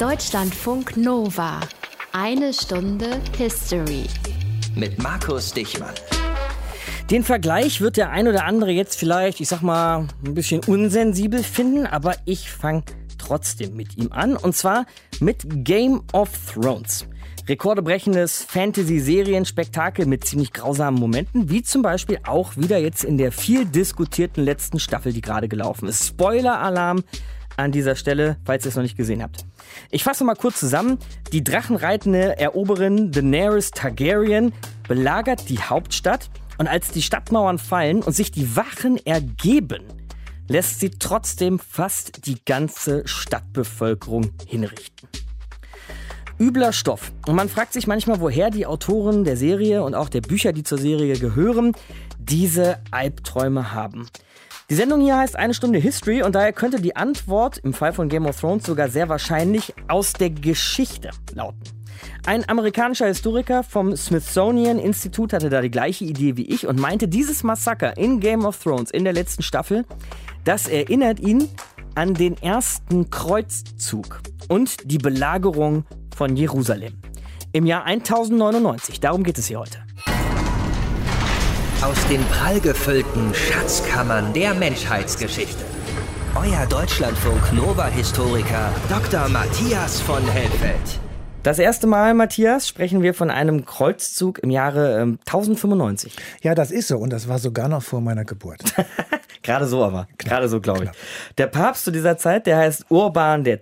Deutschlandfunk Nova. Eine Stunde History. Mit Markus Dichmann. Den Vergleich wird der ein oder andere jetzt vielleicht, ich sag mal, ein bisschen unsensibel finden, aber ich fange trotzdem mit ihm an. Und zwar mit Game of Thrones. Rekordebrechendes Fantasy-Serienspektakel mit ziemlich grausamen Momenten, wie zum Beispiel auch wieder jetzt in der viel diskutierten letzten Staffel, die gerade gelaufen ist. Spoiler-Alarm an dieser Stelle, falls ihr es noch nicht gesehen habt. Ich fasse mal kurz zusammen. Die drachenreitende Eroberin Daenerys Targaryen belagert die Hauptstadt und als die Stadtmauern fallen und sich die Wachen ergeben, lässt sie trotzdem fast die ganze Stadtbevölkerung hinrichten übler Stoff. Und man fragt sich manchmal, woher die Autoren der Serie und auch der Bücher, die zur Serie gehören, diese Albträume haben. Die Sendung hier heißt eine Stunde History und daher könnte die Antwort im Fall von Game of Thrones sogar sehr wahrscheinlich aus der Geschichte lauten. Ein amerikanischer Historiker vom Smithsonian Institut hatte da die gleiche Idee wie ich und meinte, dieses Massaker in Game of Thrones in der letzten Staffel, das erinnert ihn an den ersten Kreuzzug und die Belagerung von Jerusalem. Im Jahr 1099, darum geht es hier heute. Aus den prallgefüllten Schatzkammern der Menschheitsgeschichte. Euer Deutschlandfunk Nova-Historiker Dr. Matthias von Helfeld. Das erste Mal, Matthias, sprechen wir von einem Kreuzzug im Jahre ähm, 1095. Ja, das ist so und das war sogar noch vor meiner Geburt. Gerade so aber, gerade so glaube ich. Der Papst zu dieser Zeit, der heißt Urban II.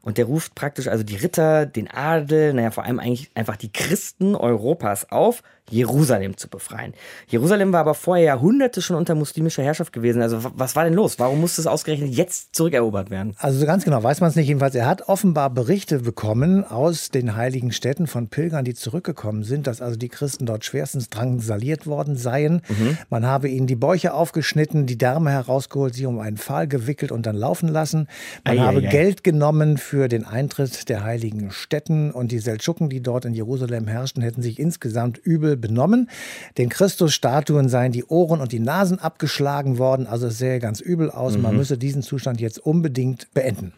Und der ruft praktisch also die Ritter, den Adel, naja, vor allem eigentlich einfach die Christen Europas auf, Jerusalem zu befreien. Jerusalem war aber vorher Jahrhunderte schon unter muslimischer Herrschaft gewesen. Also was war denn los? Warum musste es ausgerechnet jetzt zurückerobert werden? Also so ganz genau weiß man es nicht. Jedenfalls, er hat offenbar Berichte bekommen aus den heiligen Städten von Pilgern, die zurückgekommen sind, dass also die Christen dort schwerstens drangsaliert worden seien. Mhm. Man habe ihnen die Bäuche aufgeschnitten, die Därme herausgeholt, sie um einen Pfahl gewickelt und dann laufen lassen. Man ei, habe ei, ei. Geld genommen für den Eintritt der heiligen Städten und die Seldschuken, die dort in Jerusalem herrschten, hätten sich insgesamt übel benommen. Den Christusstatuen seien die Ohren und die Nasen abgeschlagen worden. Also es sähe ganz übel aus. Mhm. Man müsse diesen Zustand jetzt unbedingt beenden.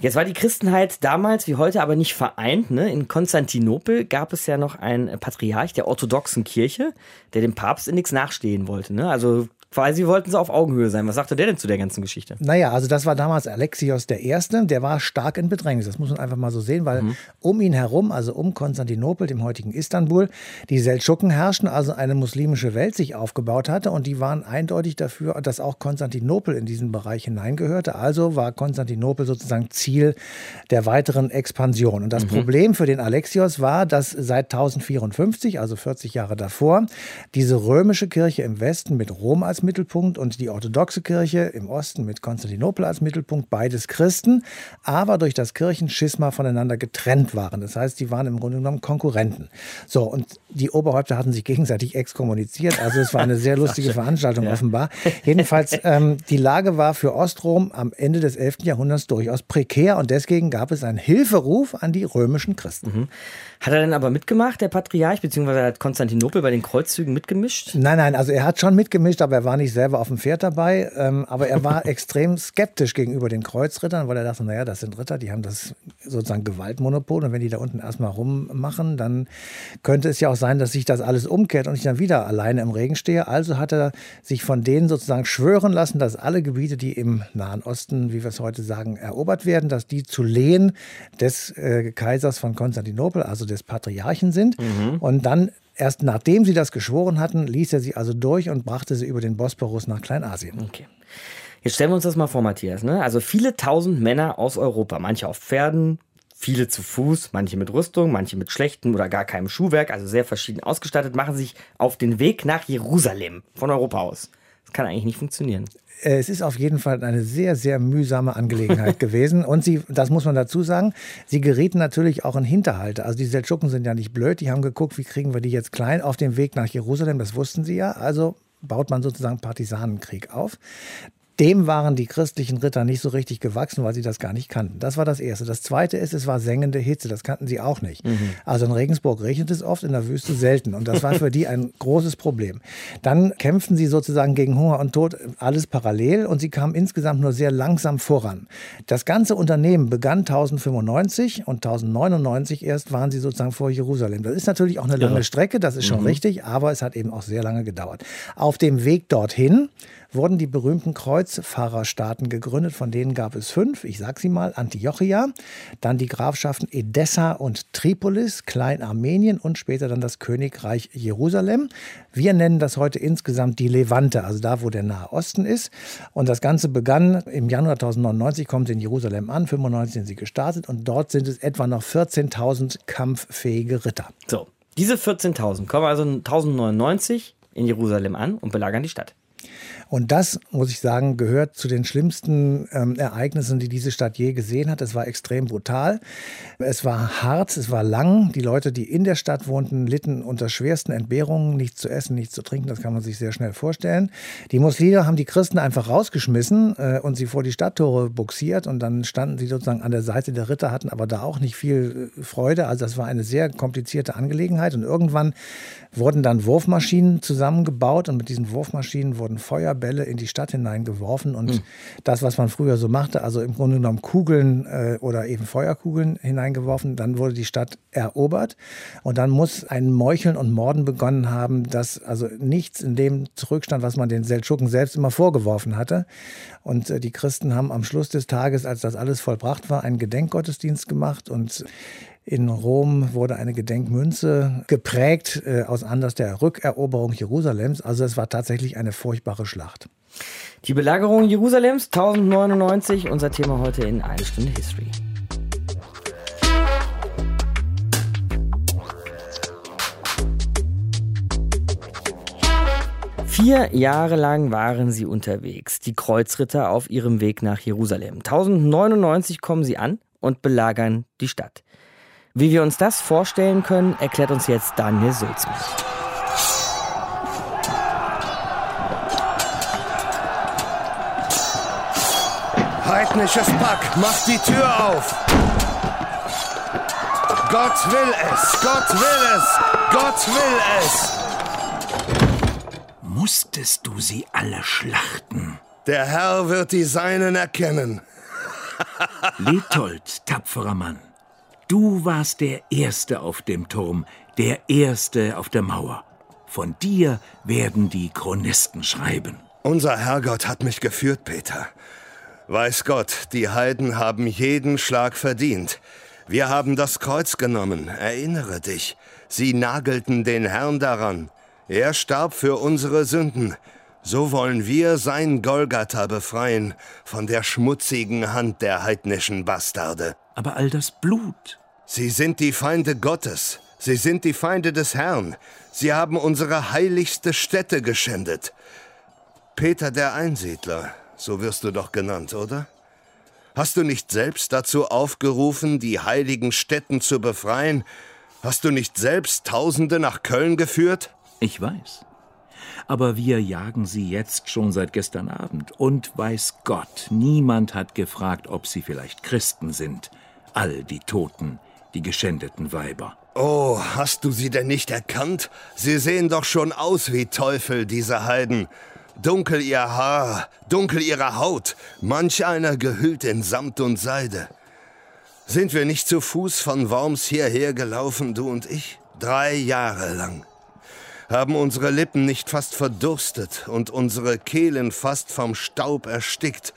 Jetzt war die Christenheit damals wie heute aber nicht vereint. Ne? In Konstantinopel gab es ja noch einen Patriarch der orthodoxen Kirche, der dem Papst in nichts nachstehen wollte. Ne? Also Quasi wollten sie auf Augenhöhe sein. Was sagte der denn zu der ganzen Geschichte? Naja, also das war damals Alexios I., der war stark in Bedrängnis. Das muss man einfach mal so sehen, weil mhm. um ihn herum, also um Konstantinopel, dem heutigen Istanbul, die Seldschuken herrschten, also eine muslimische Welt sich aufgebaut hatte und die waren eindeutig dafür, dass auch Konstantinopel in diesen Bereich hineingehörte. Also war Konstantinopel sozusagen Ziel der weiteren Expansion. Und das mhm. Problem für den Alexios war, dass seit 1054, also 40 Jahre davor, diese römische Kirche im Westen mit Rom als als Mittelpunkt und die orthodoxe Kirche im Osten mit Konstantinopel als Mittelpunkt, beides Christen, aber durch das Kirchenschisma voneinander getrennt waren. Das heißt, die waren im Grunde genommen Konkurrenten. So, und die Oberhäupter hatten sich gegenseitig exkommuniziert. Also es war eine sehr lustige Veranstaltung ja. offenbar. Jedenfalls, ähm, die Lage war für Ostrom am Ende des 11. Jahrhunderts durchaus prekär und deswegen gab es einen Hilferuf an die römischen Christen. Mhm. Hat er denn aber mitgemacht, der Patriarch, beziehungsweise hat Konstantinopel bei den Kreuzzügen mitgemischt? Nein, nein, also er hat schon mitgemischt, aber er war nicht selber auf dem Pferd dabei. Ähm, aber er war extrem skeptisch gegenüber den Kreuzrittern, weil er dachte, naja, das sind Ritter, die haben das sozusagen Gewaltmonopol und wenn die da unten erstmal rummachen, dann könnte es ja auch sein, dass sich das alles umkehrt und ich dann wieder alleine im Regen stehe. Also hat er sich von denen sozusagen schwören lassen, dass alle Gebiete, die im Nahen Osten, wie wir es heute sagen, erobert werden, dass die zu Lehen des äh, Kaisers von Konstantinopel, also des Patriarchen sind. Mhm. Und dann Erst nachdem sie das geschworen hatten, ließ er sie also durch und brachte sie über den Bosporus nach Kleinasien. Okay. Jetzt stellen wir uns das mal vor, Matthias. Ne? Also viele tausend Männer aus Europa, manche auf Pferden, viele zu Fuß, manche mit Rüstung, manche mit schlechtem oder gar keinem Schuhwerk, also sehr verschieden ausgestattet, machen sich auf den Weg nach Jerusalem von Europa aus. Das kann eigentlich nicht funktionieren. Äh, es ist auf jeden Fall eine sehr, sehr mühsame Angelegenheit gewesen. Und sie, das muss man dazu sagen, sie gerieten natürlich auch in Hinterhalte. Also die Seldschuken sind ja nicht blöd, die haben geguckt, wie kriegen wir die jetzt klein auf dem Weg nach Jerusalem, das wussten sie ja. Also baut man sozusagen Partisanenkrieg auf. Dem waren die christlichen Ritter nicht so richtig gewachsen, weil sie das gar nicht kannten. Das war das Erste. Das Zweite ist, es war sengende Hitze. Das kannten sie auch nicht. Mhm. Also in Regensburg regnet es oft, in der Wüste selten. Und das war für die ein großes Problem. Dann kämpften sie sozusagen gegen Hunger und Tod, alles parallel. Und sie kamen insgesamt nur sehr langsam voran. Das ganze Unternehmen begann 1095 und 1099 erst waren sie sozusagen vor Jerusalem. Das ist natürlich auch eine lange ja. Strecke, das ist schon mhm. richtig, aber es hat eben auch sehr lange gedauert. Auf dem Weg dorthin wurden die berühmten Kreuzfahrerstaaten gegründet. Von denen gab es fünf. Ich sage sie mal: Antiochia, dann die Grafschaften Edessa und Tripolis, Kleinarmenien und später dann das Königreich Jerusalem. Wir nennen das heute insgesamt die Levante, also da, wo der Nahe Osten ist. Und das Ganze begann im Januar 1099, kommen sie in Jerusalem an, 95 sind sie gestartet und dort sind es etwa noch 14.000 kampffähige Ritter. So, diese 14.000 kommen also 1099 in Jerusalem an und belagern die Stadt. Und das, muss ich sagen, gehört zu den schlimmsten ähm, Ereignissen, die diese Stadt je gesehen hat. Es war extrem brutal. Es war hart, es war lang. Die Leute, die in der Stadt wohnten, litten unter schwersten Entbehrungen. Nichts zu essen, nichts zu trinken, das kann man sich sehr schnell vorstellen. Die Muslime haben die Christen einfach rausgeschmissen äh, und sie vor die Stadttore buxiert. Und dann standen sie sozusagen an der Seite der Ritter, hatten aber da auch nicht viel äh, Freude. Also das war eine sehr komplizierte Angelegenheit. Und irgendwann wurden dann Wurfmaschinen zusammengebaut und mit diesen Wurfmaschinen wurden Feuer Bälle in die Stadt hineingeworfen und mhm. das, was man früher so machte, also im Grunde genommen Kugeln äh, oder eben Feuerkugeln hineingeworfen, dann wurde die Stadt erobert und dann muss ein Meucheln und Morden begonnen haben, dass also nichts in dem zurückstand, was man den Seldschuken selbst immer vorgeworfen hatte. Und äh, die Christen haben am Schluss des Tages, als das alles vollbracht war, einen Gedenkgottesdienst gemacht und in Rom wurde eine Gedenkmünze geprägt äh, aus Anlass der Rückeroberung Jerusalems. Also es war tatsächlich eine furchtbare Schlacht. Die Belagerung Jerusalems 1099, unser Thema heute in eine Stunde History. Vier Jahre lang waren sie unterwegs, die Kreuzritter auf ihrem Weg nach Jerusalem. 1099 kommen sie an und belagern die Stadt. Wie wir uns das vorstellen können, erklärt uns jetzt Daniel Sulzmann. Heidnisches Pack, macht die Tür auf! Gott will es! Gott will es! Gott will es! Musstest du sie alle schlachten? Der Herr wird die Seinen erkennen. Letold, tapferer Mann. Du warst der Erste auf dem Turm, der Erste auf der Mauer. Von dir werden die Chronisten schreiben. Unser Herrgott hat mich geführt, Peter. Weiß Gott, die Heiden haben jeden Schlag verdient. Wir haben das Kreuz genommen, erinnere dich. Sie nagelten den Herrn daran. Er starb für unsere Sünden. So wollen wir sein Golgatha befreien von der schmutzigen Hand der heidnischen Bastarde. Aber all das Blut. Sie sind die Feinde Gottes. Sie sind die Feinde des Herrn. Sie haben unsere heiligste Stätte geschändet. Peter der Einsiedler, so wirst du doch genannt, oder? Hast du nicht selbst dazu aufgerufen, die heiligen Stätten zu befreien? Hast du nicht selbst Tausende nach Köln geführt? Ich weiß. Aber wir jagen sie jetzt schon seit gestern Abend. Und weiß Gott, niemand hat gefragt, ob sie vielleicht Christen sind. All die Toten, die geschändeten Weiber. Oh, hast du sie denn nicht erkannt? Sie sehen doch schon aus wie Teufel, diese Heiden. Dunkel ihr Haar, dunkel ihre Haut, manch einer gehüllt in Samt und Seide. Sind wir nicht zu Fuß von Worms hierher gelaufen, du und ich? Drei Jahre lang haben unsere Lippen nicht fast verdurstet und unsere Kehlen fast vom Staub erstickt,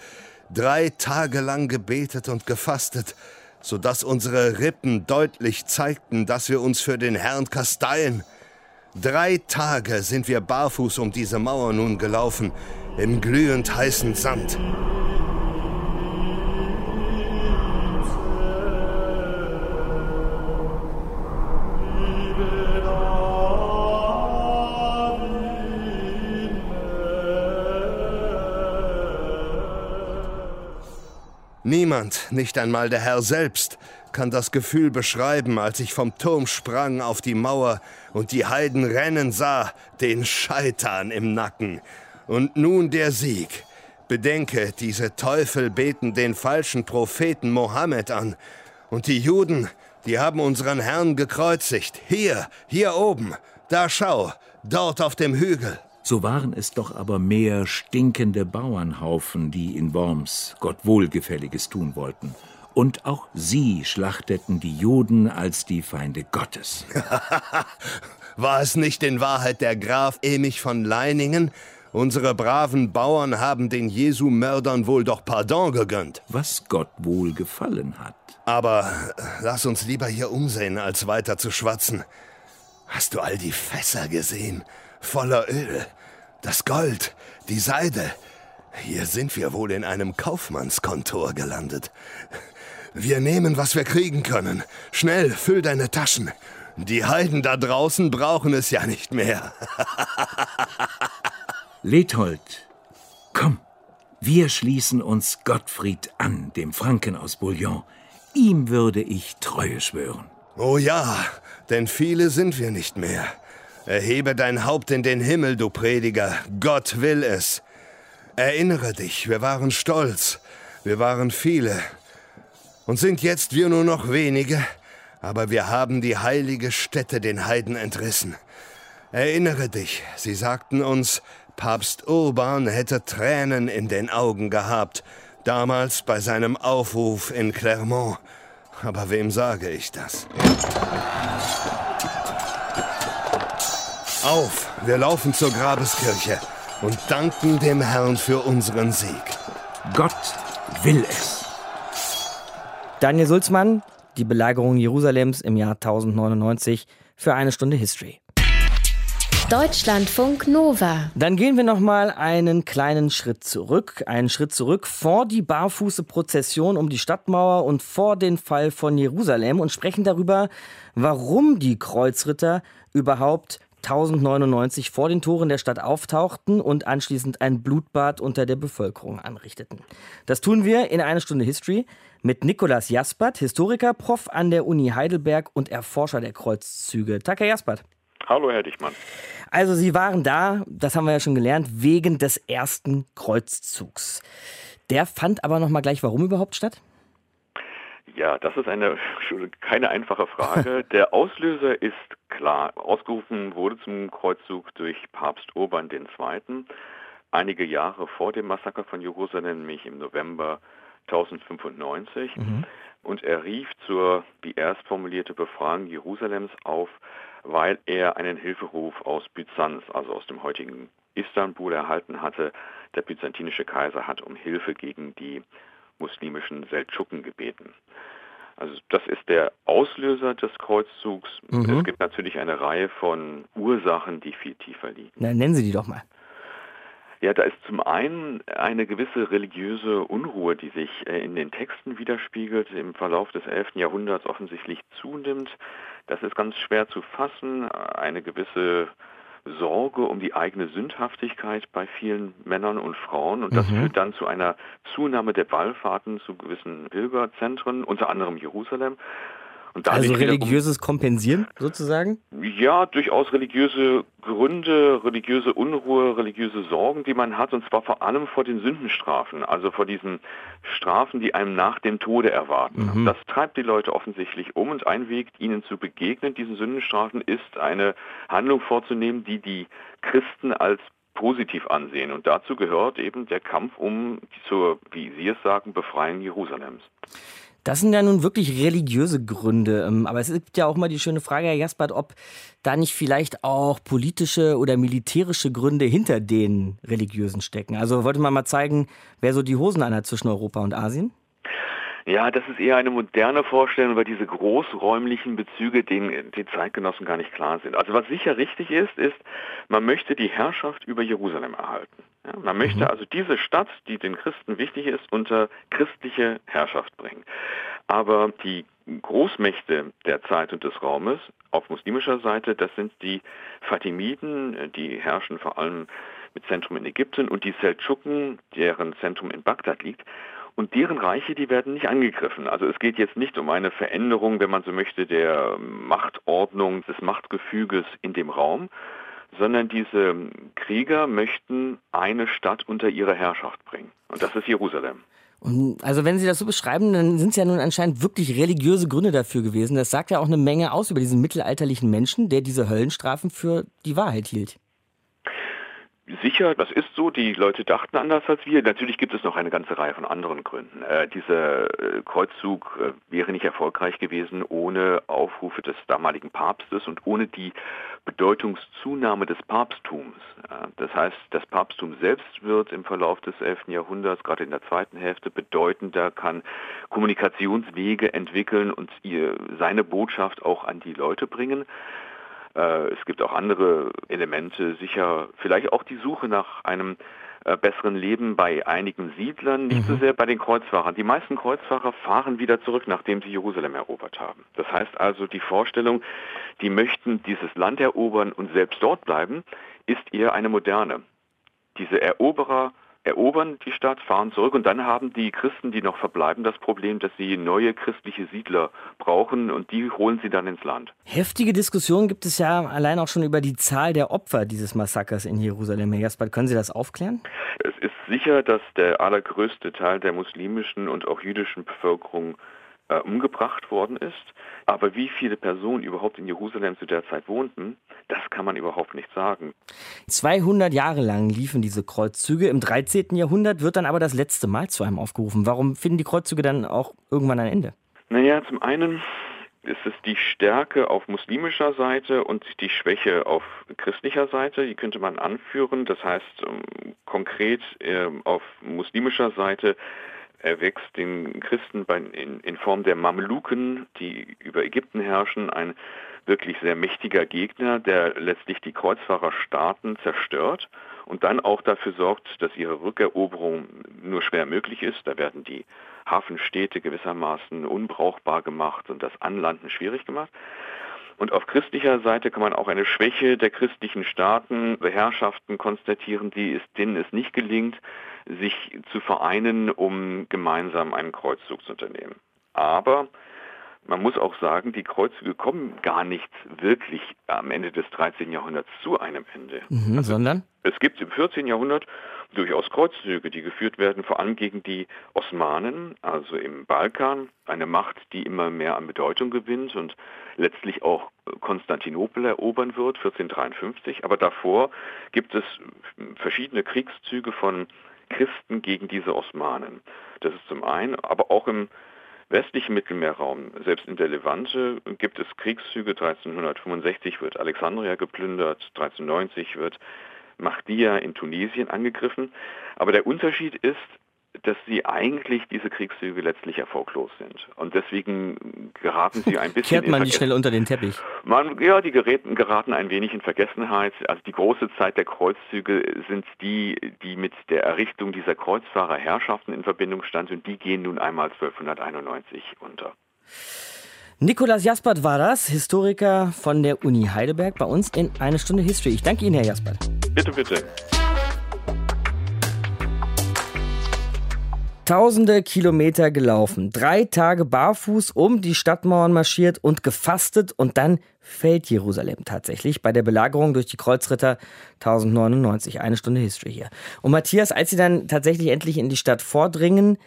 drei Tage lang gebetet und gefastet, so dass unsere Rippen deutlich zeigten, dass wir uns für den Herrn kasteien. Drei Tage sind wir barfuß um diese Mauer nun gelaufen, im glühend heißen Sand. Niemand, nicht einmal der Herr selbst, kann das Gefühl beschreiben, als ich vom Turm sprang auf die Mauer und die Heiden rennen sah, den Scheitern im Nacken. Und nun der Sieg. Bedenke, diese Teufel beten den falschen Propheten Mohammed an. Und die Juden, die haben unseren Herrn gekreuzigt. Hier, hier oben. Da schau, dort auf dem Hügel. So waren es doch aber mehr stinkende Bauernhaufen, die in Worms Gott Wohlgefälliges tun wollten. Und auch sie schlachteten die Juden als die Feinde Gottes. War es nicht in Wahrheit der Graf Emich von Leiningen? Unsere braven Bauern haben den Jesu-Mördern wohl doch Pardon gegönnt. Was Gott wohl gefallen hat. Aber lass uns lieber hier umsehen, als weiter zu schwatzen. Hast du all die Fässer gesehen? Voller Öl. Das Gold, die Seide. Hier sind wir wohl in einem Kaufmannskontor gelandet. Wir nehmen, was wir kriegen können. Schnell, füll deine Taschen. Die Heiden da draußen brauchen es ja nicht mehr. Lethold, komm, wir schließen uns Gottfried an, dem Franken aus Bouillon. Ihm würde ich Treue schwören. Oh ja, denn viele sind wir nicht mehr. Erhebe dein Haupt in den Himmel, du Prediger. Gott will es. Erinnere dich, wir waren stolz. Wir waren viele. Und sind jetzt wir nur noch wenige, aber wir haben die heilige Stätte den Heiden entrissen. Erinnere dich, sie sagten uns, Papst Urban hätte Tränen in den Augen gehabt, damals bei seinem Aufruf in Clermont. Aber wem sage ich das? Auf, wir laufen zur Grabeskirche und danken dem Herrn für unseren Sieg. Gott will es. Daniel Sulzmann, die Belagerung Jerusalems im Jahr 1099 für eine Stunde History. Deutschlandfunk Nova. Dann gehen wir noch mal einen kleinen Schritt zurück, einen Schritt zurück vor die barfuße Prozession um die Stadtmauer und vor den Fall von Jerusalem und sprechen darüber, warum die Kreuzritter überhaupt 1099 vor den Toren der Stadt auftauchten und anschließend ein Blutbad unter der Bevölkerung anrichteten. Das tun wir in einer Stunde History mit Nikolas Jaspert, Historiker, Prof an der Uni Heidelberg und Erforscher der Kreuzzüge. Tag, Herr Jaspert. Hallo, Herr Dichmann. Also Sie waren da, das haben wir ja schon gelernt, wegen des ersten Kreuzzugs. Der fand aber noch mal gleich warum überhaupt statt? Ja, das ist eine keine einfache Frage. Der Auslöser ist klar. Ausgerufen wurde zum Kreuzzug durch Papst Urban II. einige Jahre vor dem Massaker von Jerusalem, nämlich im November 1095. Mhm. Und er rief zur, wie erst formulierte, Befreiung Jerusalems auf, weil er einen Hilferuf aus Byzanz, also aus dem heutigen Istanbul, erhalten hatte. Der byzantinische Kaiser hat um Hilfe gegen die muslimischen Seldschuken gebeten. Also das ist der Auslöser des Kreuzzugs. Mhm. Es gibt natürlich eine Reihe von Ursachen, die viel tiefer liegen. Na, nennen Sie die doch mal. Ja, da ist zum einen eine gewisse religiöse Unruhe, die sich äh, in den Texten widerspiegelt, im Verlauf des 11. Jahrhunderts offensichtlich zunimmt. Das ist ganz schwer zu fassen. Eine gewisse Sorge um die eigene Sündhaftigkeit bei vielen Männern und Frauen und das mhm. führt dann zu einer Zunahme der Wallfahrten zu gewissen Pilgerzentren, unter anderem Jerusalem. Also religiöses Kompensieren sozusagen? Ja, durchaus religiöse Gründe, religiöse Unruhe, religiöse Sorgen, die man hat, und zwar vor allem vor den Sündenstrafen, also vor diesen Strafen, die einem nach dem Tode erwarten. Mhm. Das treibt die Leute offensichtlich um und ein Weg, ihnen zu begegnen, diesen Sündenstrafen, ist eine Handlung vorzunehmen, die die Christen als positiv ansehen. Und dazu gehört eben der Kampf um zur, wie Sie es sagen, Befreien Jerusalems. Das sind ja nun wirklich religiöse Gründe. Ähm, aber es gibt ja auch mal die schöne Frage, Herr Jaspert, ob da nicht vielleicht auch politische oder militärische Gründe hinter den religiösen stecken. Also wollte man mal zeigen, wer so die Hosen anhat zwischen Europa und Asien? Ja, das ist eher eine moderne Vorstellung über diese großräumlichen Bezüge, denen die Zeitgenossen gar nicht klar sind. Also was sicher richtig ist, ist, man möchte die Herrschaft über Jerusalem erhalten. Ja, man möchte mhm. also diese Stadt, die den Christen wichtig ist, unter christliche Herrschaft bringen. Aber die Großmächte der Zeit und des Raumes auf muslimischer Seite, das sind die Fatimiden, die herrschen vor allem mit Zentrum in Ägypten und die Seldschuken, deren Zentrum in Bagdad liegt. Und deren Reiche, die werden nicht angegriffen. Also es geht jetzt nicht um eine Veränderung, wenn man so möchte, der Machtordnung, des Machtgefüges in dem Raum, sondern diese Krieger möchten eine Stadt unter ihre Herrschaft bringen. Und das ist Jerusalem. Also wenn Sie das so beschreiben, dann sind es ja nun anscheinend wirklich religiöse Gründe dafür gewesen. Das sagt ja auch eine Menge aus über diesen mittelalterlichen Menschen, der diese Höllenstrafen für die Wahrheit hielt. Sicher, das ist so. Die Leute dachten anders als wir. Natürlich gibt es noch eine ganze Reihe von anderen Gründen. Äh, dieser äh, Kreuzzug äh, wäre nicht erfolgreich gewesen ohne Aufrufe des damaligen Papstes und ohne die Bedeutungszunahme des Papsttums. Äh, das heißt, das Papsttum selbst wird im Verlauf des 11. Jahrhunderts, gerade in der zweiten Hälfte, bedeutender, kann Kommunikationswege entwickeln und ihr, seine Botschaft auch an die Leute bringen. Äh, es gibt auch andere Elemente, sicher vielleicht auch die Suche nach einem äh, besseren Leben bei einigen Siedlern, nicht mhm. so sehr bei den Kreuzfahrern. Die meisten Kreuzfahrer fahren wieder zurück, nachdem sie Jerusalem erobert haben. Das heißt also, die Vorstellung, die möchten dieses Land erobern und selbst dort bleiben, ist eher eine moderne. Diese Eroberer erobern die Stadt, fahren zurück und dann haben die Christen, die noch verbleiben, das Problem, dass sie neue christliche Siedler brauchen und die holen sie dann ins Land. Heftige Diskussionen gibt es ja allein auch schon über die Zahl der Opfer dieses Massakers in Jerusalem. Herr Jasper, können Sie das aufklären? Es ist sicher, dass der allergrößte Teil der muslimischen und auch jüdischen Bevölkerung äh, umgebracht worden ist. Aber wie viele Personen überhaupt in Jerusalem zu der Zeit wohnten, das kann man überhaupt nicht sagen. 200 Jahre lang liefen diese Kreuzzüge. Im 13. Jahrhundert wird dann aber das letzte Mal zu einem aufgerufen. Warum finden die Kreuzzüge dann auch irgendwann ein Ende? Naja, zum einen ist es die Stärke auf muslimischer Seite und die Schwäche auf christlicher Seite. Die könnte man anführen. Das heißt, ähm, konkret ähm, auf muslimischer Seite erwächst den Christen bei, in, in Form der Mameluken, die über Ägypten herrschen, ein wirklich sehr mächtiger Gegner, der letztlich die Kreuzfahrerstaaten zerstört und dann auch dafür sorgt, dass ihre Rückeroberung nur schwer möglich ist. Da werden die Hafenstädte gewissermaßen unbrauchbar gemacht und das Anlanden schwierig gemacht. Und auf christlicher Seite kann man auch eine Schwäche der christlichen Staaten, Herrschaften konstatieren, die es, denen es nicht gelingt, sich zu vereinen, um gemeinsam einen Kreuzzug zu unternehmen. Aber man muss auch sagen, die Kreuzzüge kommen gar nicht wirklich am Ende des 13. Jahrhunderts zu einem Ende. Mhm, also sondern? Es gibt im 14. Jahrhundert durchaus Kreuzzüge, die geführt werden, vor allem gegen die Osmanen, also im Balkan, eine Macht, die immer mehr an Bedeutung gewinnt und letztlich auch Konstantinopel erobern wird, 1453. Aber davor gibt es verschiedene Kriegszüge von Christen gegen diese Osmanen. Das ist zum einen, aber auch im westlichen Mittelmeerraum, selbst in der Levante, gibt es Kriegszüge. 1365 wird Alexandria geplündert, 1390 wird Mahdia in Tunesien angegriffen. Aber der Unterschied ist, dass sie eigentlich diese Kriegszüge letztlich erfolglos sind. Und deswegen geraten sie ein bisschen. Kehrt man die schnell unter den Teppich? Man, ja, die geraten, geraten ein wenig in Vergessenheit. Also die große Zeit der Kreuzzüge sind die, die mit der Errichtung dieser Kreuzfahrerherrschaften in Verbindung stand und die gehen nun einmal 1291 unter. Nikolaus Jaspert war das, Historiker von der Uni Heidelberg, bei uns in Eine Stunde History. Ich danke Ihnen, Herr Jaspert. Bitte, bitte. Tausende Kilometer gelaufen, drei Tage barfuß um die Stadtmauern marschiert und gefastet und dann fällt Jerusalem tatsächlich bei der Belagerung durch die Kreuzritter 1099. Eine Stunde History hier. Und Matthias, als sie dann tatsächlich endlich in die Stadt vordringen,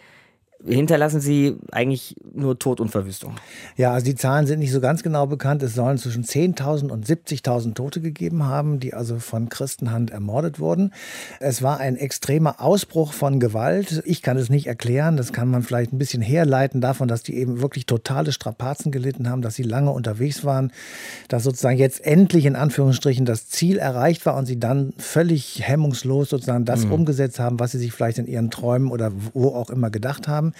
hinterlassen sie eigentlich nur Tod und Verwüstung. Ja, also die Zahlen sind nicht so ganz genau bekannt. Es sollen zwischen 10.000 und 70.000 Tote gegeben haben, die also von Christenhand ermordet wurden. Es war ein extremer Ausbruch von Gewalt. Ich kann es nicht erklären. Das kann man vielleicht ein bisschen herleiten davon, dass die eben wirklich totale Strapazen gelitten haben, dass sie lange unterwegs waren, dass sozusagen jetzt endlich in Anführungsstrichen das Ziel erreicht war und sie dann völlig hemmungslos sozusagen das mhm. umgesetzt haben, was sie sich vielleicht in ihren Träumen oder wo auch immer gedacht haben.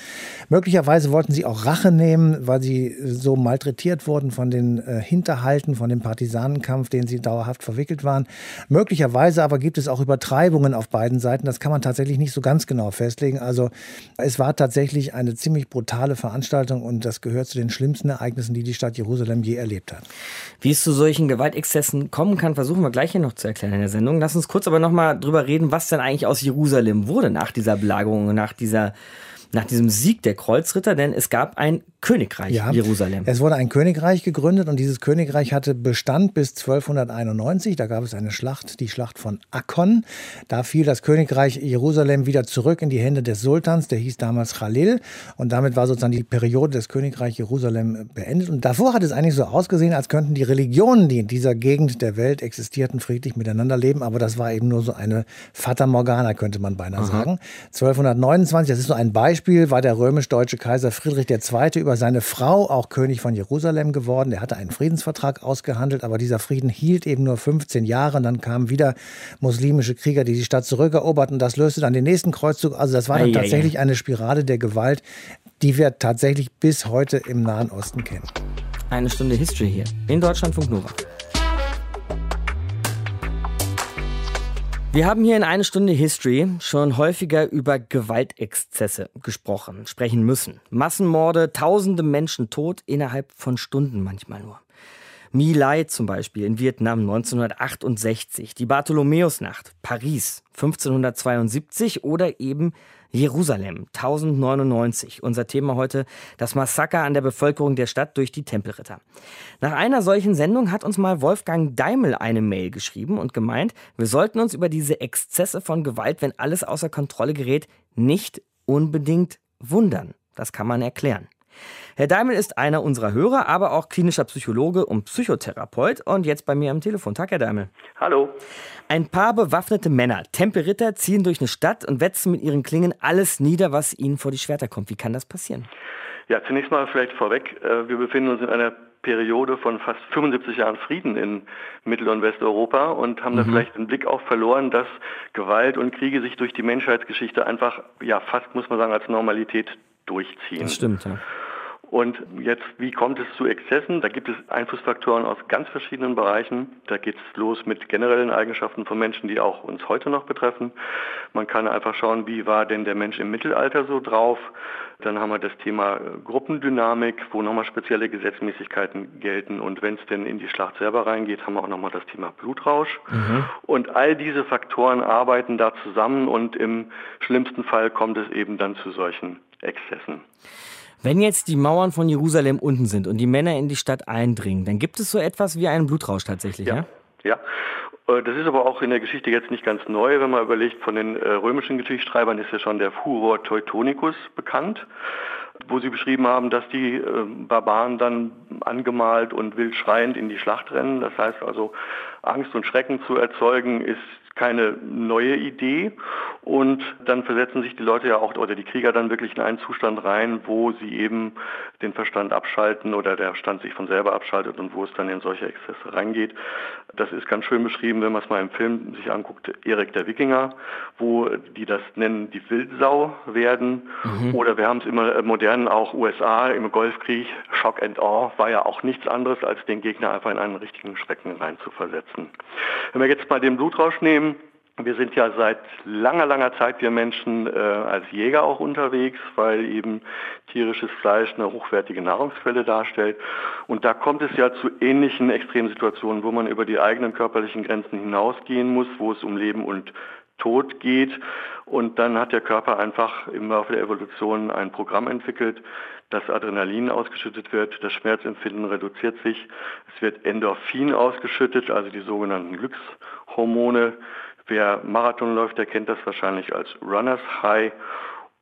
Möglicherweise wollten sie auch Rache nehmen, weil sie so malträtiert wurden von den äh, Hinterhalten, von dem Partisanenkampf, den sie dauerhaft verwickelt waren. Möglicherweise aber gibt es auch Übertreibungen auf beiden Seiten. Das kann man tatsächlich nicht so ganz genau festlegen. Also es war tatsächlich eine ziemlich brutale Veranstaltung und das gehört zu den schlimmsten Ereignissen, die die Stadt Jerusalem je erlebt hat. Wie es zu solchen Gewaltexzessen kommen kann, versuchen wir gleich hier noch zu erklären in der Sendung. Lass uns kurz aber noch mal drüber reden, was denn eigentlich aus Jerusalem wurde nach dieser Belagerung, nach dieser nach diesem Sieg der Kreuzritter, denn es gab ein Königreich Ja, Jerusalem. Es wurde ein Königreich gegründet und dieses Königreich hatte Bestand bis 1291. Da gab es eine Schlacht, die Schlacht von Akkon. Da fiel das Königreich Jerusalem wieder zurück in die Hände des Sultans, der hieß damals Khalil. Und damit war sozusagen die Periode des Königreichs Jerusalem beendet. Und davor hat es eigentlich so ausgesehen, als könnten die Religionen, die in dieser Gegend der Welt existierten, friedlich miteinander leben. Aber das war eben nur so eine Fata Morgana, könnte man beinahe sagen. 1229, das ist so ein Beispiel, war der römisch-deutsche Kaiser Friedrich II. über seine Frau auch König von Jerusalem geworden. Der hatte einen Friedensvertrag ausgehandelt, aber dieser Frieden hielt eben nur 15 Jahre. Und dann kamen wieder muslimische Krieger, die die Stadt zurückeroberten. Das löste dann den nächsten Kreuzzug. Also das war dann tatsächlich eine Spirale der Gewalt, die wir tatsächlich bis heute im Nahen Osten kennen. Eine Stunde History hier in Deutschlandfunk Nova. Wir haben hier in eine Stunde History schon häufiger über Gewaltexzesse gesprochen, sprechen müssen. Massenmorde, tausende Menschen tot innerhalb von Stunden manchmal nur. My Lai zum Beispiel in Vietnam 1968, die Bartholomäusnacht, Paris 1572 oder eben Jerusalem 1099. Unser Thema heute das Massaker an der Bevölkerung der Stadt durch die Tempelritter. Nach einer solchen Sendung hat uns mal Wolfgang Daimel eine Mail geschrieben und gemeint, wir sollten uns über diese Exzesse von Gewalt, wenn alles außer Kontrolle gerät, nicht unbedingt wundern. Das kann man erklären. Herr Daimel ist einer unserer Hörer, aber auch klinischer Psychologe und Psychotherapeut und jetzt bei mir am Telefon. Tag, Herr Daimel. Hallo. Ein paar bewaffnete Männer, Tempelritter, ziehen durch eine Stadt und wetzen mit ihren Klingen alles nieder, was ihnen vor die Schwerter kommt. Wie kann das passieren? Ja, zunächst mal vielleicht vorweg. äh, Wir befinden uns in einer Periode von fast 75 Jahren Frieden in Mittel- und Westeuropa und haben da vielleicht den Blick auch verloren, dass Gewalt und Kriege sich durch die Menschheitsgeschichte einfach, ja, fast muss man sagen, als Normalität durchziehen. Das stimmt, ja. Und jetzt, wie kommt es zu Exzessen? Da gibt es Einflussfaktoren aus ganz verschiedenen Bereichen. Da geht es los mit generellen Eigenschaften von Menschen, die auch uns heute noch betreffen. Man kann einfach schauen, wie war denn der Mensch im Mittelalter so drauf. Dann haben wir das Thema Gruppendynamik, wo nochmal spezielle Gesetzmäßigkeiten gelten. Und wenn es denn in die Schlacht selber reingeht, haben wir auch nochmal das Thema Blutrausch. Und all diese Faktoren arbeiten da zusammen und im schlimmsten Fall kommt es eben dann zu solchen Exzessen. Wenn jetzt die Mauern von Jerusalem unten sind und die Männer in die Stadt eindringen, dann gibt es so etwas wie einen Blutrausch tatsächlich, ja? Ja. Äh, Das ist aber auch in der Geschichte jetzt nicht ganz neu, wenn man überlegt, von den äh, römischen Geschichtsschreibern ist ja schon der Furor Teutonicus bekannt, wo sie beschrieben haben, dass die äh, Barbaren dann angemalt und wild schreiend in die Schlacht rennen. Das heißt also, Angst und Schrecken zu erzeugen ist keine neue Idee und dann versetzen sich die Leute ja auch oder die Krieger dann wirklich in einen Zustand rein, wo sie eben den Verstand abschalten oder der Verstand sich von selber abschaltet und wo es dann in solche Exzesse reingeht. Das ist ganz schön beschrieben, wenn man es mal im Film sich anguckt, Erik der Wikinger, wo die das nennen, die Wildsau werden. Oder wir haben es immer modern auch USA im Golfkrieg, Shock and Awe war ja auch nichts anderes, als den Gegner einfach in einen richtigen Schrecken rein zu versetzen. Wenn wir jetzt mal den Blutrausch nehmen, wir sind ja seit langer, langer Zeit, wir Menschen, äh, als Jäger auch unterwegs, weil eben tierisches Fleisch eine hochwertige Nahrungsquelle darstellt. Und da kommt es ja zu ähnlichen Extremsituationen, wo man über die eigenen körperlichen Grenzen hinausgehen muss, wo es um Leben und Tod geht. Und dann hat der Körper einfach im Laufe der Evolution ein Programm entwickelt, dass Adrenalin ausgeschüttet wird, das Schmerzempfinden reduziert sich, es wird Endorphin ausgeschüttet, also die sogenannten Glückshormone. Wer Marathon läuft, der kennt das wahrscheinlich als Runners High.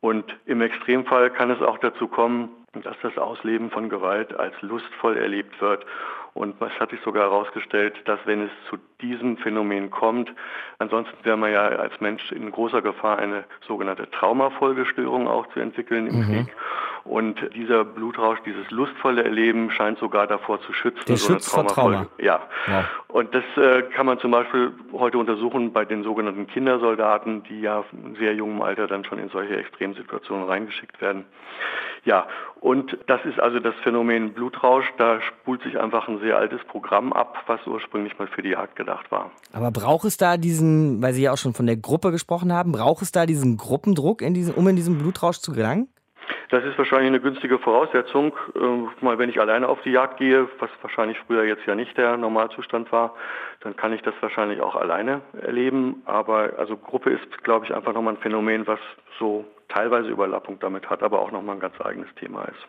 Und im Extremfall kann es auch dazu kommen, dass das Ausleben von Gewalt als lustvoll erlebt wird. Und es hat sich sogar herausgestellt, dass wenn es zu diesem Phänomen kommt, ansonsten wäre man ja als Mensch in großer Gefahr, eine sogenannte Traumafolgestörung auch zu entwickeln im Krieg. Und dieser Blutrausch, dieses lustvolle Erleben scheint sogar davor zu schützen. Der so schützt vor Traumafolge- Trauma. Ja. Wow. Und das äh, kann man zum Beispiel heute untersuchen bei den sogenannten Kindersoldaten, die ja in sehr jungem Alter dann schon in solche Extremsituationen reingeschickt werden. Ja, und das ist also das Phänomen Blutrausch. Da spult sich einfach ein sehr altes Programm ab, was ursprünglich mal für die Jagd gedacht war. Aber braucht es da diesen, weil Sie ja auch schon von der Gruppe gesprochen haben, braucht es da diesen Gruppendruck, in diesen, um in diesen Blutrausch zu gelangen? Das ist wahrscheinlich eine günstige Voraussetzung. Äh, mal wenn ich alleine auf die Jagd gehe, was wahrscheinlich früher jetzt ja nicht der Normalzustand war, dann kann ich das wahrscheinlich auch alleine erleben. Aber also Gruppe ist, glaube ich, einfach nochmal ein Phänomen, was so teilweise Überlappung damit hat, aber auch nochmal ein ganz eigenes Thema ist.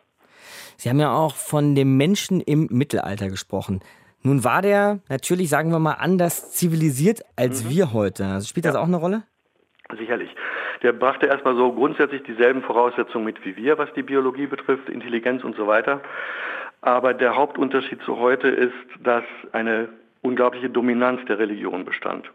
Sie haben ja auch von dem Menschen im Mittelalter gesprochen. Nun war der natürlich, sagen wir mal, anders zivilisiert als mhm. wir heute. Also spielt ja. das auch eine Rolle? Sicherlich. Der brachte erstmal so grundsätzlich dieselben Voraussetzungen mit wie wir, was die Biologie betrifft, Intelligenz und so weiter. Aber der Hauptunterschied zu heute ist, dass eine unglaubliche Dominanz der Religion bestand.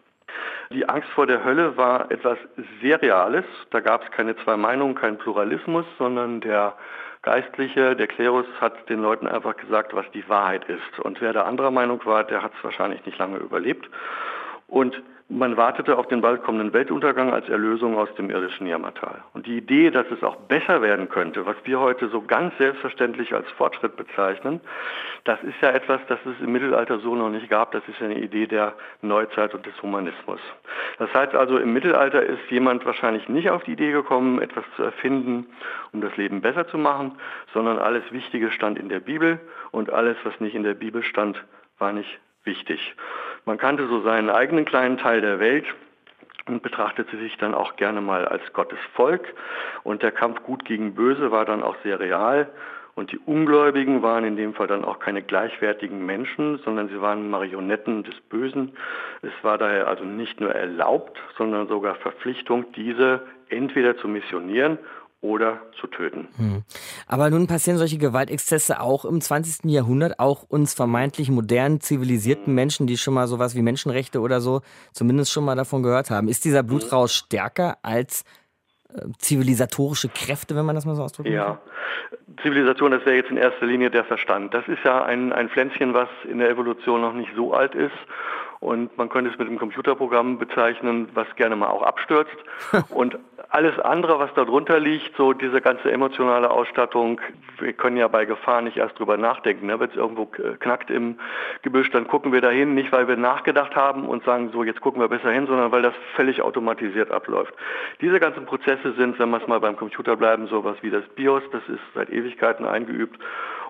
Die Angst vor der Hölle war etwas sehr Reales. Da gab es keine zwei Meinungen, keinen Pluralismus, sondern der Geistliche, der Klerus hat den Leuten einfach gesagt, was die Wahrheit ist. Und wer da anderer Meinung war, der hat es wahrscheinlich nicht lange überlebt. Und man wartete auf den bald kommenden Weltuntergang als Erlösung aus dem irdischen Jammertal. Und die Idee, dass es auch besser werden könnte, was wir heute so ganz selbstverständlich als Fortschritt bezeichnen, das ist ja etwas, das es im Mittelalter so noch nicht gab. Das ist ja eine Idee der Neuzeit und des Humanismus. Das heißt also, im Mittelalter ist jemand wahrscheinlich nicht auf die Idee gekommen, etwas zu erfinden, um das Leben besser zu machen, sondern alles Wichtige stand in der Bibel und alles, was nicht in der Bibel stand, war nicht wichtig. Man kannte so seinen eigenen kleinen Teil der Welt und betrachtete sich dann auch gerne mal als Gottes Volk. Und der Kampf gut gegen böse war dann auch sehr real. Und die Ungläubigen waren in dem Fall dann auch keine gleichwertigen Menschen, sondern sie waren Marionetten des Bösen. Es war daher also nicht nur erlaubt, sondern sogar Verpflichtung, diese entweder zu missionieren oder zu töten. Hm. Aber nun passieren solche Gewaltexzesse auch im 20. Jahrhundert, auch uns vermeintlich modernen, zivilisierten. Menschen, die schon mal sowas wie Menschenrechte oder so zumindest schon mal davon gehört haben. Ist dieser Blutrausch stärker als äh, zivilisatorische Kräfte, wenn man das mal so ausdrücken Ja, Zivilisation, das wäre jetzt in erster Linie der Verstand. Das ist ja ein, ein Pflänzchen, was in der Evolution noch nicht so alt ist und man könnte es mit einem Computerprogramm bezeichnen, was gerne mal auch abstürzt. und alles andere, was darunter liegt, so diese ganze emotionale Ausstattung, wir können ja bei Gefahr nicht erst drüber nachdenken. Ne? Wenn es irgendwo knackt im Gebüsch, dann gucken wir dahin, nicht weil wir nachgedacht haben und sagen, so jetzt gucken wir besser hin, sondern weil das völlig automatisiert abläuft. Diese ganzen Prozesse sind, wenn wir es mal beim Computer bleiben, sowas wie das BIOS, das ist seit Ewigkeiten eingeübt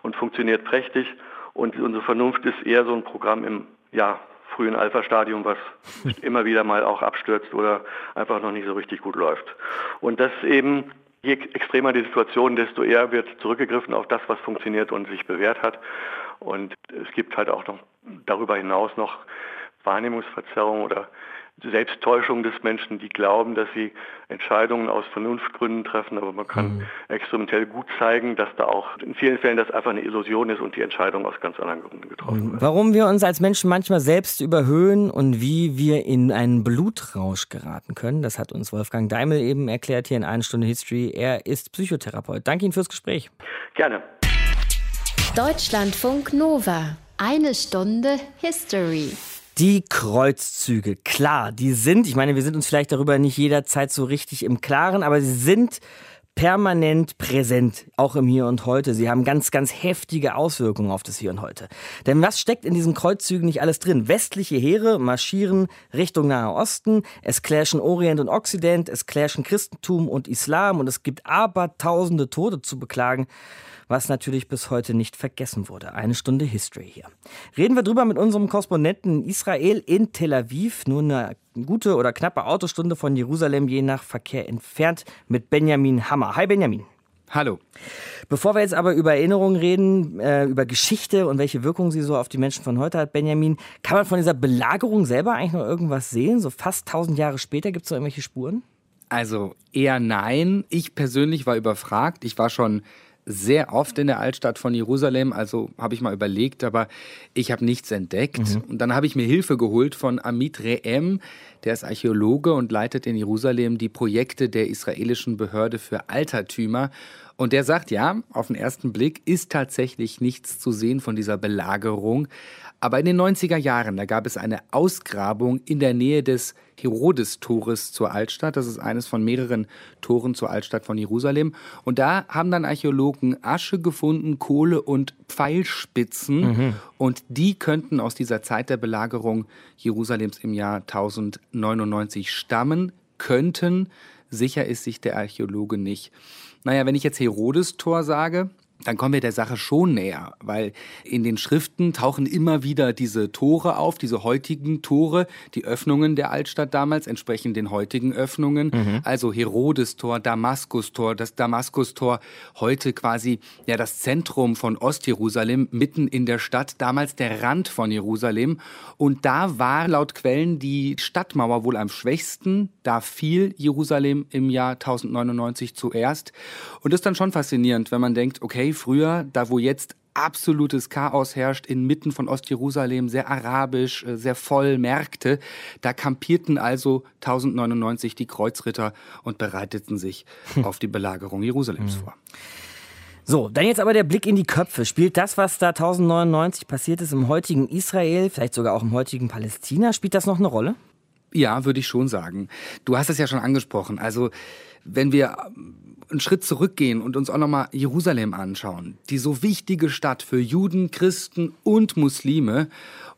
und funktioniert prächtig. Und unsere Vernunft ist eher so ein Programm im ja, frühen Alpha-Stadium, was immer wieder mal auch abstürzt oder einfach noch nicht so richtig gut läuft. Und das eben, je extremer die Situation, desto eher wird zurückgegriffen auf das, was funktioniert und sich bewährt hat. Und es gibt halt auch noch darüber hinaus noch Wahrnehmungsverzerrung oder Selbsttäuschung des Menschen, die glauben, dass sie Entscheidungen aus Vernunftgründen treffen, aber man kann mhm. experimentell gut zeigen, dass da auch in vielen Fällen das einfach eine Illusion ist und die Entscheidung aus ganz anderen Gründen getroffen wird. Warum wir uns als Menschen manchmal selbst überhöhen und wie wir in einen Blutrausch geraten können, das hat uns Wolfgang Daimel eben erklärt hier in einer Stunde History. Er ist Psychotherapeut. Danke Ihnen fürs Gespräch. Gerne. Deutschlandfunk Nova. Eine Stunde History. Die Kreuzzüge, klar, die sind, ich meine, wir sind uns vielleicht darüber nicht jederzeit so richtig im Klaren, aber sie sind permanent präsent, auch im Hier und Heute. Sie haben ganz, ganz heftige Auswirkungen auf das Hier und Heute. Denn was steckt in diesen Kreuzzügen nicht alles drin? Westliche Heere marschieren Richtung Nahe Osten, es clashen Orient und Occident, es clashen Christentum und Islam und es gibt aber tausende Tote zu beklagen was natürlich bis heute nicht vergessen wurde. Eine Stunde History hier. Reden wir drüber mit unserem Korrespondenten Israel in Tel Aviv, nur eine gute oder knappe Autostunde von Jerusalem je nach Verkehr entfernt mit Benjamin Hammer. Hi Benjamin. Hallo. Bevor wir jetzt aber über Erinnerungen reden, äh, über Geschichte und welche Wirkung sie so auf die Menschen von heute hat, Benjamin, kann man von dieser Belagerung selber eigentlich noch irgendwas sehen? So fast tausend Jahre später gibt es noch irgendwelche Spuren? Also eher nein. Ich persönlich war überfragt. Ich war schon sehr oft in der Altstadt von Jerusalem, also habe ich mal überlegt, aber ich habe nichts entdeckt. Mhm. Und dann habe ich mir Hilfe geholt von Amit Re'em, der ist Archäologe und leitet in Jerusalem die Projekte der israelischen Behörde für Altertümer. Und der sagt, ja, auf den ersten Blick ist tatsächlich nichts zu sehen von dieser Belagerung. Aber in den 90er Jahren, da gab es eine Ausgrabung in der Nähe des Herodes-Tores zur Altstadt. Das ist eines von mehreren Toren zur Altstadt von Jerusalem. Und da haben dann Archäologen Asche gefunden, Kohle und Pfeilspitzen. Mhm. Und die könnten aus dieser Zeit der Belagerung Jerusalems im Jahr 1099 stammen, könnten. Sicher ist sich der Archäologe nicht. Naja, wenn ich jetzt Herodes-Tor sage, dann kommen wir der Sache schon näher, weil in den Schriften tauchen immer wieder diese Tore auf, diese heutigen Tore, die Öffnungen der Altstadt damals entsprechen den heutigen Öffnungen, mhm. also Herodes-Tor, Damaskus-Tor, das Damaskus-Tor, heute quasi ja das Zentrum von Ostjerusalem, mitten in der Stadt, damals der Rand von Jerusalem. Und da war laut Quellen die Stadtmauer wohl am schwächsten, da fiel Jerusalem im Jahr 1099 zuerst. Und das ist dann schon faszinierend, wenn man denkt, okay, früher, da wo jetzt absolutes Chaos herrscht inmitten von Ostjerusalem, sehr arabisch, äh, sehr voll Märkte. Da kampierten also 1099 die Kreuzritter und bereiteten sich hm. auf die Belagerung Jerusalems hm. vor. So, dann jetzt aber der Blick in die Köpfe. Spielt das, was da 1099 passiert ist, im heutigen Israel, vielleicht sogar auch im heutigen Palästina, spielt das noch eine Rolle? Ja, würde ich schon sagen. Du hast es ja schon angesprochen. Also, wenn wir einen Schritt zurückgehen und uns auch nochmal Jerusalem anschauen, die so wichtige Stadt für Juden, Christen und Muslime.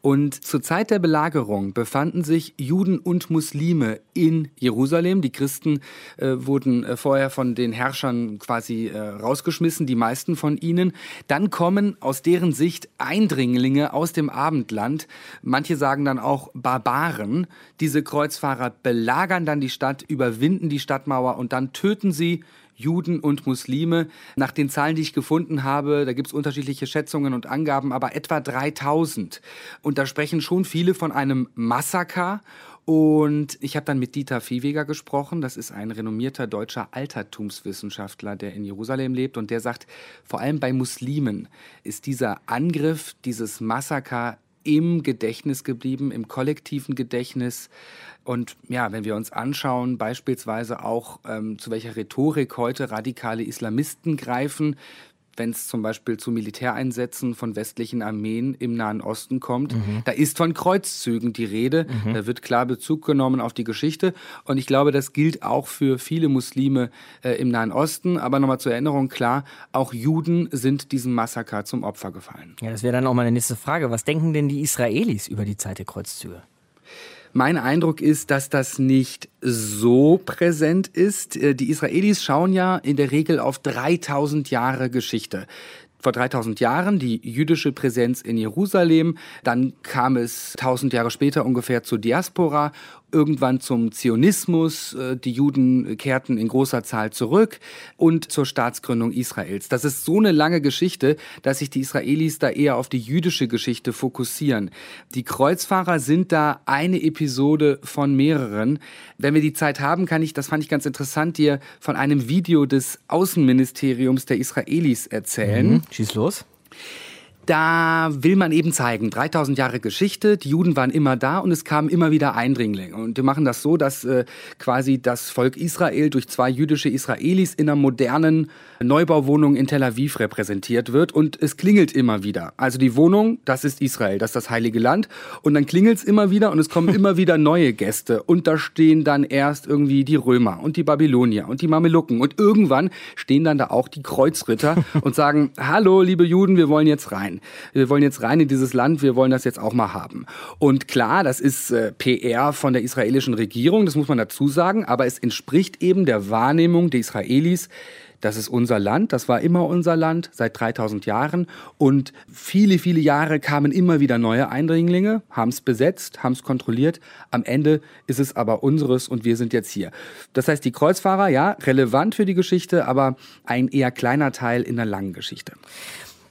Und zur Zeit der Belagerung befanden sich Juden und Muslime in Jerusalem. Die Christen äh, wurden äh, vorher von den Herrschern quasi äh, rausgeschmissen, die meisten von ihnen. Dann kommen aus deren Sicht Eindringlinge aus dem Abendland. Manche sagen dann auch Barbaren. Diese Kreuzfahrer belagern dann die Stadt, überwinden die Stadtmauer und dann töten sie Juden und Muslime. Nach den Zahlen, die ich gefunden habe, da gibt es unterschiedliche Schätzungen und Angaben, aber etwa 3000. Und da sprechen schon viele von einem Massaker. Und ich habe dann mit Dieter Viehweger gesprochen. Das ist ein renommierter deutscher Altertumswissenschaftler, der in Jerusalem lebt. Und der sagt, vor allem bei Muslimen ist dieser Angriff, dieses Massaker im Gedächtnis geblieben, im kollektiven Gedächtnis. Und ja, wenn wir uns anschauen, beispielsweise auch ähm, zu welcher Rhetorik heute radikale Islamisten greifen, wenn es zum Beispiel zu Militäreinsätzen von westlichen Armeen im Nahen Osten kommt. Mhm. Da ist von Kreuzzügen die Rede. Mhm. Da wird klar Bezug genommen auf die Geschichte. Und ich glaube, das gilt auch für viele Muslime äh, im Nahen Osten. Aber nochmal zur Erinnerung klar, auch Juden sind diesem Massaker zum Opfer gefallen. Ja, das wäre dann auch meine nächste Frage. Was denken denn die Israelis über die Zeit der Kreuzzüge? Mein Eindruck ist, dass das nicht so präsent ist. Äh, die Israelis schauen ja in der Regel auf 3000 Jahre Geschichte vor 3000 Jahren die jüdische Präsenz in Jerusalem. Dann kam es 1000 Jahre später ungefähr zur Diaspora irgendwann zum Zionismus. Äh, die Juden kehrten in großer Zahl zurück und zur Staatsgründung Israels. Das ist so eine lange Geschichte, dass sich die Israelis da eher auf die jüdische Geschichte fokussieren. Die Kreuzfahrer sind da eine Episode von mehreren. Wenn wir die Zeit haben, kann ich, das fand ich ganz interessant, dir von einem Video des Außenministeriums der Israelis erzählen. Mhm. Schieß los. Da will man eben zeigen, 3000 Jahre Geschichte, die Juden waren immer da und es kamen immer wieder Eindringlinge. Und die machen das so, dass äh, quasi das Volk Israel durch zwei jüdische Israelis in einer modernen Neubauwohnung in Tel Aviv repräsentiert wird und es klingelt immer wieder. Also die Wohnung, das ist Israel, das ist das heilige Land und dann klingelt es immer wieder und es kommen immer wieder neue Gäste und da stehen dann erst irgendwie die Römer und die Babylonier und die Mamelucken und irgendwann stehen dann da auch die Kreuzritter und sagen, hallo liebe Juden, wir wollen jetzt rein rein. Wir wollen jetzt rein in dieses Land, wir wollen das jetzt auch mal haben. Und klar, das ist äh, PR von der israelischen Regierung, das muss man dazu sagen, aber es entspricht eben der Wahrnehmung der Israelis, das ist unser Land, das war immer unser Land seit 3000 Jahren und viele, viele Jahre kamen immer wieder neue Eindringlinge, haben es besetzt, haben es kontrolliert. Am Ende ist es aber unseres und wir sind jetzt hier. Das heißt, die Kreuzfahrer, ja, relevant für die Geschichte, aber ein eher kleiner Teil in der langen Geschichte.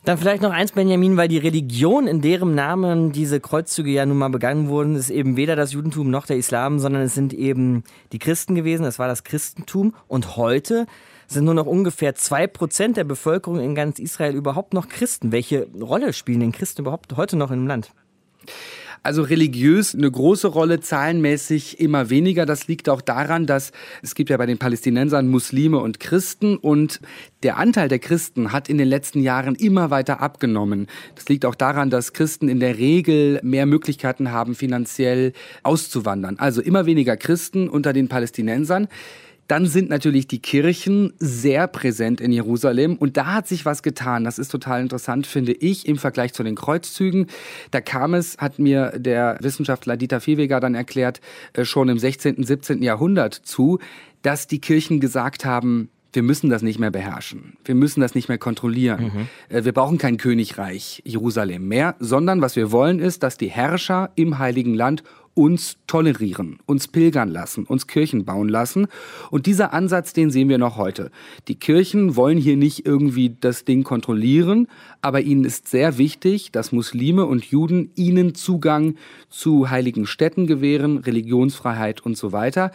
Dann vielleicht noch eins, Benjamin, weil die Religion, in deren Namen diese Kreuzzüge ja nun mal begangen wurden, ist eben weder das Judentum noch der Islam, sondern es sind eben die Christen gewesen, es war das Christentum. Und heute sind nur noch ungefähr zwei Prozent der Bevölkerung in ganz Israel überhaupt noch Christen. Welche Rolle spielen denn Christen überhaupt heute noch im Land? Also religiös eine große Rolle, zahlenmäßig immer weniger. Das liegt auch daran, dass es gibt ja bei den Palästinensern Muslime und Christen und der Anteil der Christen hat in den letzten Jahren immer weiter abgenommen. Das liegt auch daran, dass Christen in der Regel mehr Möglichkeiten haben, finanziell auszuwandern. Also immer weniger Christen unter den Palästinensern. Dann sind natürlich die Kirchen sehr präsent in Jerusalem und da hat sich was getan. Das ist total interessant, finde ich, im Vergleich zu den Kreuzzügen. Da kam es, hat mir der Wissenschaftler Dieter Viehweger dann erklärt, äh, schon im 16., 17. Jahrhundert zu, dass die Kirchen gesagt haben, wir müssen das nicht mehr beherrschen. Wir müssen das nicht mehr kontrollieren. Mhm. Wir brauchen kein Königreich Jerusalem mehr, sondern was wir wollen ist, dass die Herrscher im Heiligen Land uns tolerieren, uns pilgern lassen, uns Kirchen bauen lassen. Und dieser Ansatz, den sehen wir noch heute. Die Kirchen wollen hier nicht irgendwie das Ding kontrollieren, aber ihnen ist sehr wichtig, dass Muslime und Juden ihnen Zugang zu heiligen Städten gewähren, Religionsfreiheit und so weiter.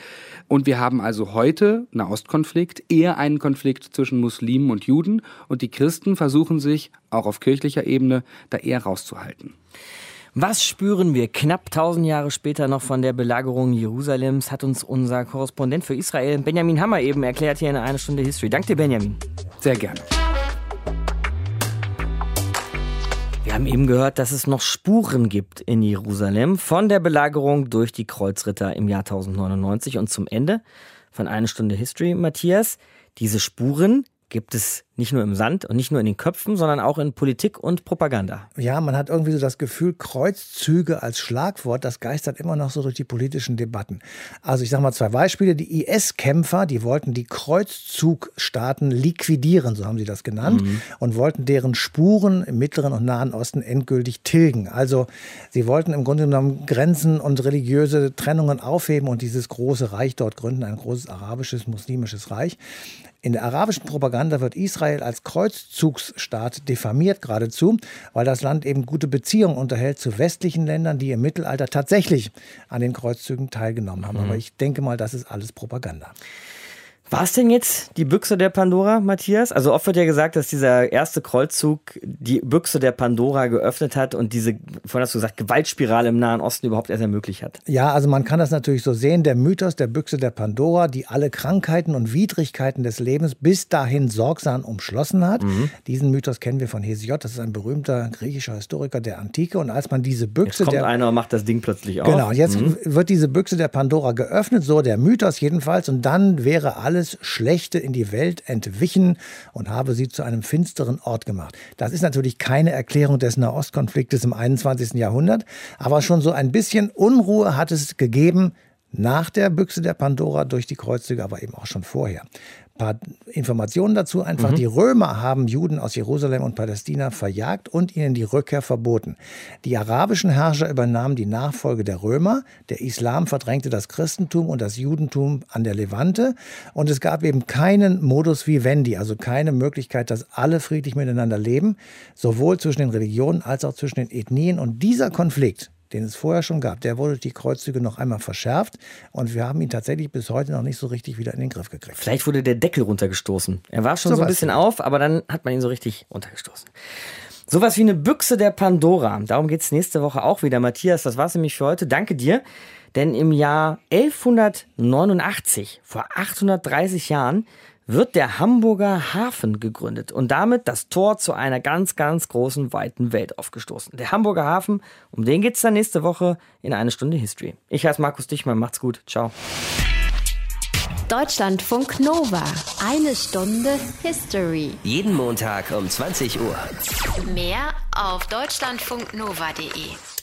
Und wir haben also heute Nahostkonflikt, eher einen Konflikt zwischen Muslimen und Juden und die Christen versuchen sich, auch auf kirchlicher Ebene, da eher rauszuhalten. Was spüren wir knapp 1000 Jahre später noch von der Belagerung Jerusalems, hat uns unser Korrespondent für Israel, Benjamin Hammer, eben erklärt hier in einer Stunde History. Danke dir, Benjamin. Sehr gerne. Wir haben eben gehört, dass es noch Spuren gibt in Jerusalem von der Belagerung durch die Kreuzritter im Jahr 1099 und zum Ende von einer Stunde History, Matthias. Diese Spuren gibt es nicht nur im Sand und nicht nur in den Köpfen, sondern auch in Politik und Propaganda. Ja, man hat irgendwie so das Gefühl, Kreuzzüge als Schlagwort, das geistert immer noch so durch die politischen Debatten. Also ich sage mal zwei Beispiele. Die IS-Kämpfer, die wollten die Kreuzzugstaaten liquidieren, so haben sie das genannt, mhm. und wollten deren Spuren im Mittleren und Nahen Osten endgültig tilgen. Also sie wollten im Grunde genommen Grenzen und religiöse Trennungen aufheben und dieses große Reich dort gründen, ein großes arabisches, muslimisches Reich. In der arabischen Propaganda wird Israel als Kreuzzugsstaat diffamiert geradezu, weil das Land eben gute Beziehungen unterhält zu westlichen Ländern, die im Mittelalter tatsächlich an den Kreuzzügen teilgenommen haben. Mhm. Aber ich denke mal, das ist alles Propaganda. War es denn jetzt die Büchse der Pandora, Matthias? Also oft wird ja gesagt, dass dieser erste Kreuzzug die Büchse der Pandora geöffnet hat und diese, vorhin hast du gesagt, Gewaltspirale im Nahen Osten überhaupt erst ermöglicht hat. Ja, also man kann das natürlich so sehen. Der Mythos der Büchse der Pandora, die alle Krankheiten und Widrigkeiten des Lebens bis dahin sorgsam umschlossen hat. Mhm. Diesen Mythos kennen wir von Hesiod. Das ist ein berühmter griechischer Historiker der Antike. Und als man diese Büchse jetzt kommt der... einer und macht das Ding plötzlich auf. Genau, jetzt mhm. wird diese Büchse der Pandora geöffnet, so der Mythos jedenfalls. Und dann wäre alles alles Schlechte in die Welt entwichen und habe sie zu einem finsteren Ort gemacht. Das ist natürlich keine Erklärung des Nahostkonfliktes im 21. Jahrhundert, aber schon so ein bisschen Unruhe hat es gegeben nach der Büchse der Pandora durch die Kreuzzüge, aber eben auch schon vorher paar Informationen dazu. Einfach mhm. die Römer haben Juden aus Jerusalem und Palästina verjagt und ihnen die Rückkehr verboten. Die arabischen Herrscher übernahmen die Nachfolge der Römer. Der Islam verdrängte das Christentum und das Judentum an der Levante. Und es gab eben keinen Modus vivendi, also keine Möglichkeit, dass alle friedlich miteinander leben, sowohl zwischen den Religionen als auch zwischen den Ethnien. Und dieser Konflikt, den es vorher schon gab, der wurde die Kreuzzüge noch einmal verschärft und wir haben ihn tatsächlich bis heute noch nicht so richtig wieder in den Griff gekriegt. Vielleicht wurde der Deckel runtergestoßen. Er war schon so, so ein bisschen auf, aber dann hat man ihn so richtig runtergestoßen. Sowas wie eine Büchse der Pandora. Darum geht es nächste Woche auch wieder. Matthias, das war's nämlich für heute. Danke dir. Denn im Jahr 1189, vor 830 Jahren, wird der Hamburger Hafen gegründet und damit das Tor zu einer ganz, ganz großen, weiten Welt aufgestoßen. Der Hamburger Hafen, um den geht es dann nächste Woche in eine Stunde History. Ich heiße Markus Dichmann, macht's gut, ciao. Deutschlandfunk Nova, eine Stunde History. Jeden Montag um 20 Uhr. Mehr auf deutschlandfunknova.de.